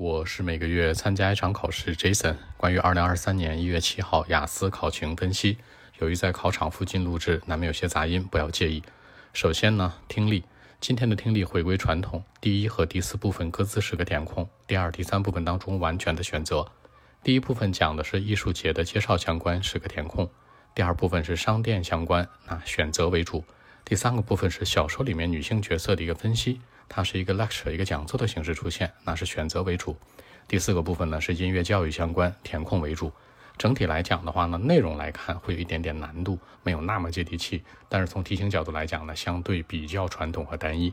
我是每个月参加一场考试，Jason。关于二零二三年一月七号雅思考情分析，由于在考场附近录制，难免有些杂音，不要介意。首先呢，听力，今天的听力回归传统，第一和第四部分各自是个填空，第二、第三部分当中完全的选择。第一部分讲的是艺术节的介绍相关，是个填空；第二部分是商店相关，那选择为主。第三个部分是小说里面女性角色的一个分析，它是一个 lecture 一个讲座的形式出现，那是选择为主。第四个部分呢是音乐教育相关，填空为主。整体来讲的话呢，内容来看会有一点点难度，没有那么接地气。但是从题型角度来讲呢，相对比较传统和单一。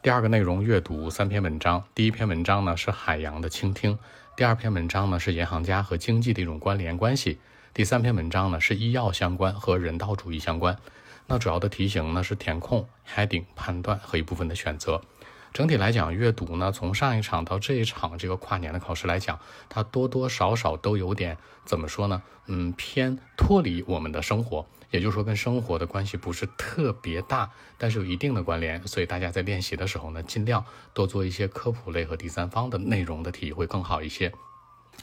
第二个内容阅读三篇文章，第一篇文章呢是海洋的倾听，第二篇文章呢是银行家和经济的一种关联关系，第三篇文章呢是医药相关和人道主义相关。那主要的题型呢是填空、heading、判断和一部分的选择。整体来讲，阅读呢从上一场到这一场这个跨年的考试来讲，它多多少少都有点怎么说呢？嗯，偏脱离我们的生活，也就是说跟生活的关系不是特别大，但是有一定的关联。所以大家在练习的时候呢，尽量多做一些科普类和第三方的内容的题会更好一些。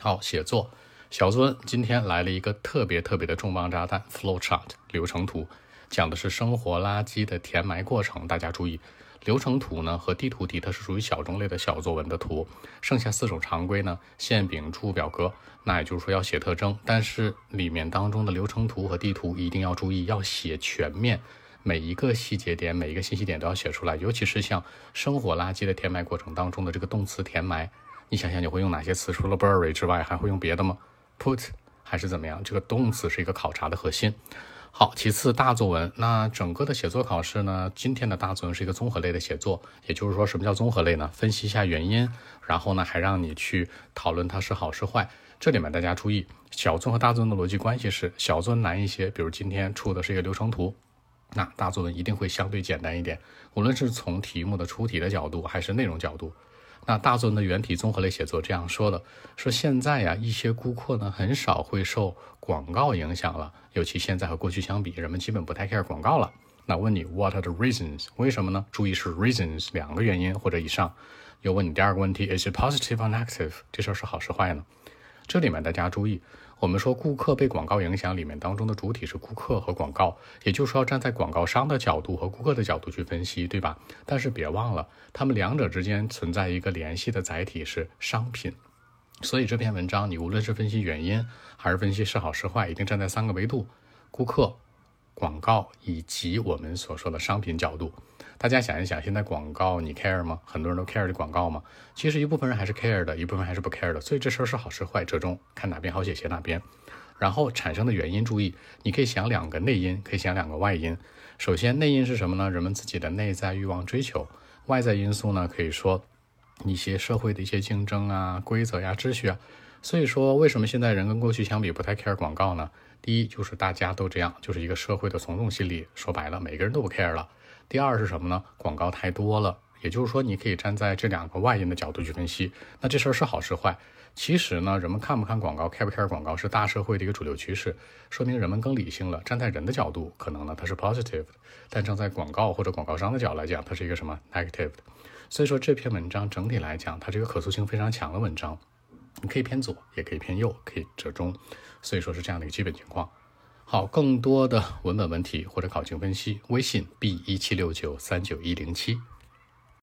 好，写作，小尊今天来了一个特别特别的重磅炸弹 ——flow chart 流程图。讲的是生活垃圾的填埋过程，大家注意，流程图呢和地图题它是属于小众类的小作文的图，剩下四种常规呢，线饼、注表格，那也就是说要写特征，但是里面当中的流程图和地图一定要注意，要写全面，每一个细节点、每一个信息点都要写出来，尤其是像生活垃圾的填埋过程当中的这个动词填埋，你想想你会用哪些词？除了 bury 之外，还会用别的吗？put 还是怎么样？这个动词是一个考察的核心。好，其次大作文，那整个的写作考试呢？今天的大作文是一个综合类的写作，也就是说，什么叫综合类呢？分析一下原因，然后呢，还让你去讨论它是好是坏。这里面大家注意，小作文和大作文的逻辑关系是，小作文难一些，比如今天出的是一个流程图，那大作文一定会相对简单一点，无论是从题目的出题的角度，还是内容角度。那大作文的原题综合类写作这样说的：说现在呀，一些顾客呢很少会受广告影响了，尤其现在和过去相比，人们基本不太 care 广告了。那问你 What are the reasons？为什么呢？注意是 reasons 两个原因或者以上。又问你第二个问题：Is it positive or negative？这事儿是好是坏呢？这里面大家注意。我们说顾客被广告影响，里面当中的主体是顾客和广告，也就是说要站在广告商的角度和顾客的角度去分析，对吧？但是别忘了，他们两者之间存在一个联系的载体是商品，所以这篇文章你无论是分析原因还是分析是好是坏，一定站在三个维度：顾客。广告以及我们所说的商品角度，大家想一想，现在广告你 care 吗？很多人都 care 的广告吗？其实一部分人还是 care 的，一部分还是不 care 的。所以这事儿是好是坏，折中看哪边好写写哪边。然后产生的原因，注意，你可以想两个内因，可以想两个外因。首先内因是什么呢？人们自己的内在欲望追求。外在因素呢，可以说一些社会的一些竞争啊、规则呀、秩序啊。所以说，为什么现在人跟过去相比不太 care 广告呢？第一就是大家都这样，就是一个社会的从众心理。说白了，每个人都不 care 了。第二是什么呢？广告太多了。也就是说，你可以站在这两个外因的角度去分析。那这事儿是好是坏？其实呢，人们看不看广告，care 不 care 广告，是大社会的一个主流趋势，说明人们更理性了。站在人的角度，可能呢它是 positive 的，但站在广告或者广告商的角度来讲，它是一个什么 negative 的。所以说这篇文章整体来讲，它这个可塑性非常强的文章。你可以偏左，也可以偏右，可以折中，所以说是这样的一个基本情况。好，更多的文本问题或者考情分析，微信 b 一七六九三九一零七。